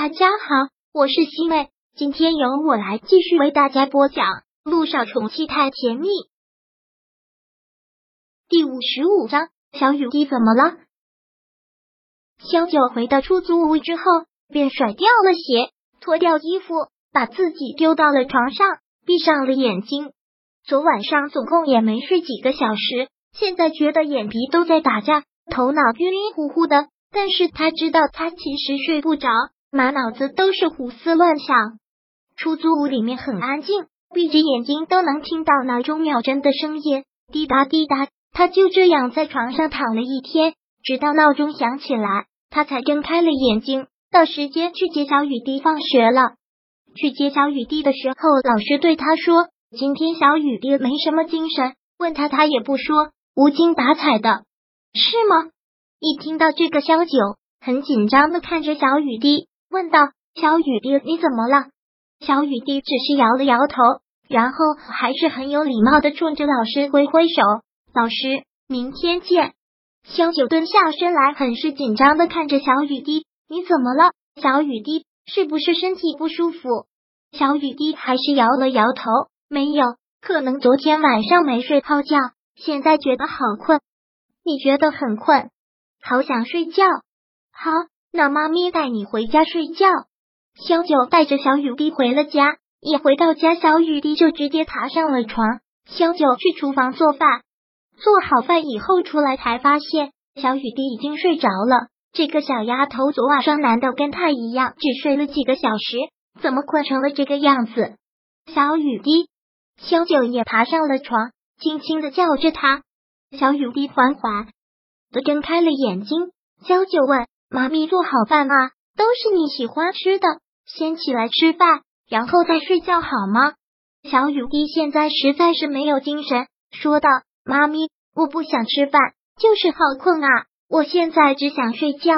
大家好，我是西妹，今天由我来继续为大家播讲《路上宠妻太甜蜜》第五十五章。小雨滴怎么了？萧九回到出租屋之后，便甩掉了鞋，脱掉衣服，把自己丢到了床上，闭上了眼睛。昨晚上总共也没睡几个小时，现在觉得眼皮都在打架，头脑晕晕乎乎的。但是他知道，他其实睡不着。满脑子都是胡思乱想。出租屋里面很安静，闭着眼睛都能听到闹钟秒针的声音，滴答滴答。他就这样在床上躺了一天，直到闹钟响起来，他才睁开了眼睛。到时间去接小雨滴放学了。去接小雨滴的时候，老师对他说：“今天小雨滴没什么精神。”问他，他也不说，无精打采的，是吗？一听到这个，肖九很紧张的看着小雨滴。问道：“小雨滴，你怎么了？”小雨滴只是摇了摇头，然后还是很有礼貌的冲着老师挥挥手：“老师，明天见。”萧九蹲下身来，很是紧张的看着小雨滴：“你怎么了？小雨滴是不是身体不舒服？”小雨滴还是摇了摇头：“没有，可能昨天晚上没睡好觉，现在觉得好困。你觉得很困，好想睡觉。好。”那妈咪带你回家睡觉。小九带着小雨滴回了家，一回到家，小雨滴就直接爬上了床。小九去厨房做饭，做好饭以后出来，才发现小雨滴已经睡着了。这个小丫头昨晚上难道跟她一样只睡了几个小时？怎么困成了这个样子？小雨滴，小九也爬上了床，轻轻的叫着她。小雨滴缓缓的睁开了眼睛。小九问。妈咪做好饭吗？都是你喜欢吃的，先起来吃饭，然后再睡觉好吗？小雨滴现在实在是没有精神，说道：“妈咪，我不想吃饭，就是好困啊，我现在只想睡觉。”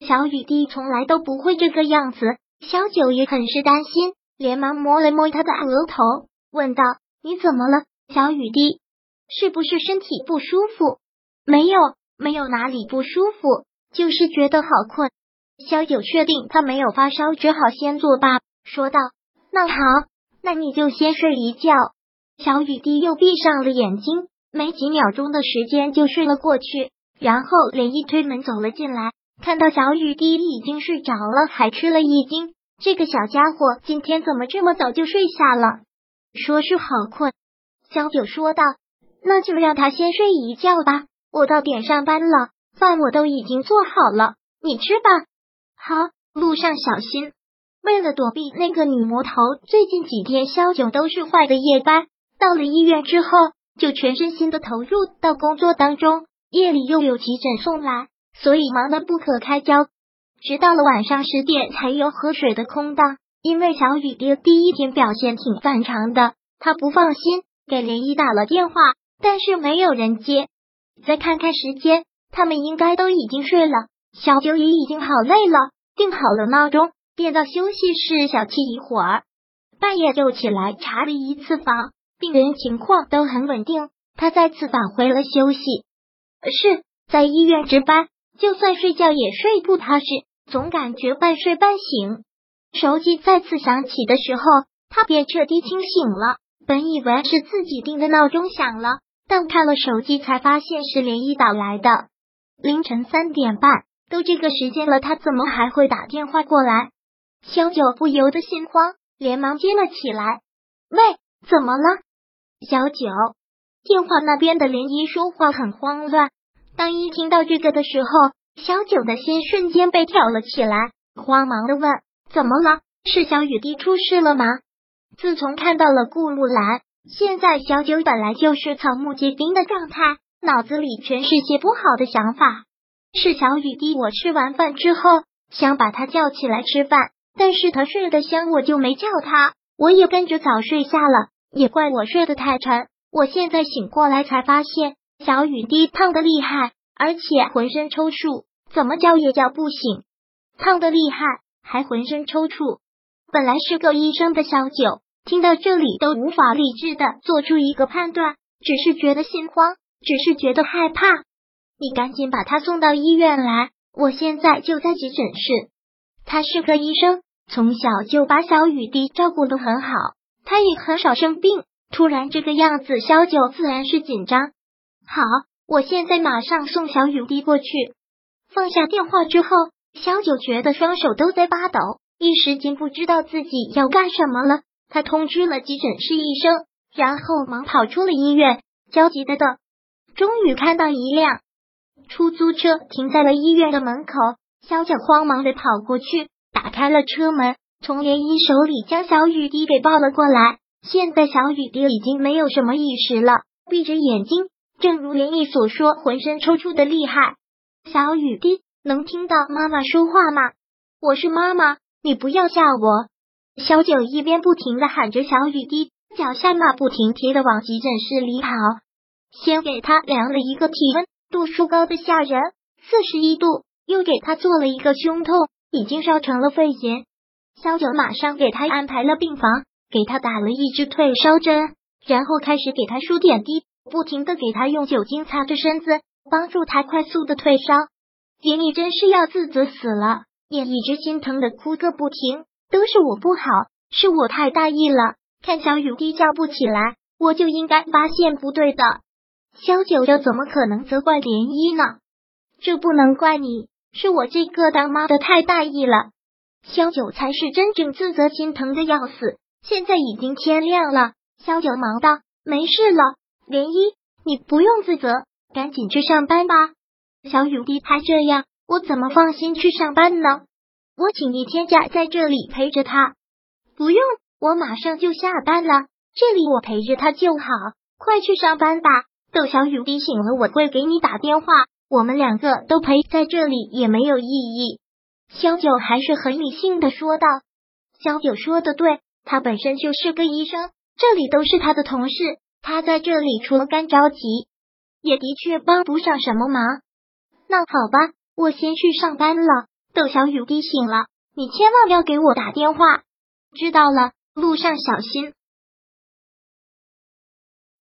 小雨滴从来都不会这个样子，小九也很是担心，连忙摸了摸他的额头，问道：“你怎么了，小雨滴？是不是身体不舒服？”“没有，没有哪里不舒服。”就是觉得好困，小九确定他没有发烧，只好先作罢，说道：“那好，那你就先睡一觉。”小雨滴又闭上了眼睛，没几秒钟的时间就睡了过去。然后连一推门走了进来，看到小雨滴已经睡着了，还吃了一惊。这个小家伙今天怎么这么早就睡下了？说是好困，小九说道：“那就让他先睡一觉吧，我到点上班了。”饭我都已经做好了，你吃吧。好，路上小心。为了躲避那个女魔头，最近几天萧九都是坏的夜班。到了医院之后，就全身心的投入到工作当中。夜里又有急诊送来，所以忙得不可开交。直到了晚上十点才有喝水的空档。因为小雨滴第一天表现挺反常的，他不放心，给涟漪打了电话，但是没有人接。再看看时间。他们应该都已经睡了，小九也已经好累了，定好了闹钟，便到休息室小憩一会儿。半夜就起来查了一次房，病人情况都很稳定。他再次返回了休息是，在医院值班，就算睡觉也睡不踏实，总感觉半睡半醒。手机再次响起的时候，他便彻底清醒了。本以为是自己定的闹钟响了，但看了手机才发现是连一打来的。凌晨三点半，都这个时间了，他怎么还会打电话过来？小九不由得心慌，连忙接了起来。喂，怎么了？小九，电话那边的林一说话很慌乱。当一听到这个的时候，小九的心瞬间被挑了起来，慌忙的问：“怎么了？是小雨滴出事了吗？”自从看到了顾木兰，现在小九本来就是草木皆兵的状态。脑子里全是些不好的想法。是小雨滴，我吃完饭之后想把他叫起来吃饭，但是他睡得香，我就没叫他，我也跟着早睡下了。也怪我睡得太沉，我现在醒过来才发现小雨滴胖的厉害，而且浑身抽搐，怎么叫也叫不醒。胖的厉害，还浑身抽搐。本来是个医生的小九，听到这里都无法理智的做出一个判断，只是觉得心慌。只是觉得害怕，你赶紧把他送到医院来。我现在就在急诊室。他是个医生，从小就把小雨滴照顾的很好，他也很少生病。突然这个样子，小九自然是紧张。好，我现在马上送小雨滴过去。放下电话之后，小九觉得双手都在发抖，一时间不知道自己要干什么了。他通知了急诊室医生，然后忙跑出了医院，焦急的等。终于看到一辆出租车停在了医院的门口，小九慌忙的跑过去，打开了车门，从连衣手里将小雨滴给抱了过来。现在小雨滴已经没有什么意识了，闭着眼睛，正如连毅所说，浑身抽搐的厉害。小雨滴能听到妈妈说话吗？我是妈妈，你不要吓我。小九一边不停的喊着小雨滴，脚下马不停蹄的往急诊室里跑。先给他量了一个体温，度数高的吓人，四十一度，又给他做了一个胸痛，已经烧成了肺炎。肖九马上给他安排了病房。给他打了一支退烧针，然后开始给他输点滴，不停的给他用酒精擦着身子，帮助他快速的退烧。杰尼真是要自责死了，也一直心疼的哭个不停。都是我不好，是我太大意了。看小雨滴叫不起来，我就应该发现不对的。萧九又怎么可能责怪涟漪呢？这不能怪你，是我这个当妈的太大意了。萧九才是真正自责心疼的要死。现在已经天亮了，萧九忙道：“没事了，涟漪，你不用自责，赶紧去上班吧。”小雨滴他这样，我怎么放心去上班呢？我请一天假在这里陪着他。不用，我马上就下班了，这里我陪着他就好。快去上班吧，窦小雨滴醒了，我会给你打电话。我们两个都陪在这里也没有意义。萧九还是很理性的说道：“萧九说的对。”他本身就是个医生，这里都是他的同事，他在这里除了干着急，也的确帮不上什么忙。那好吧，我先去上班了。窦小雨滴醒了，你千万要给我打电话。知道了，路上小心。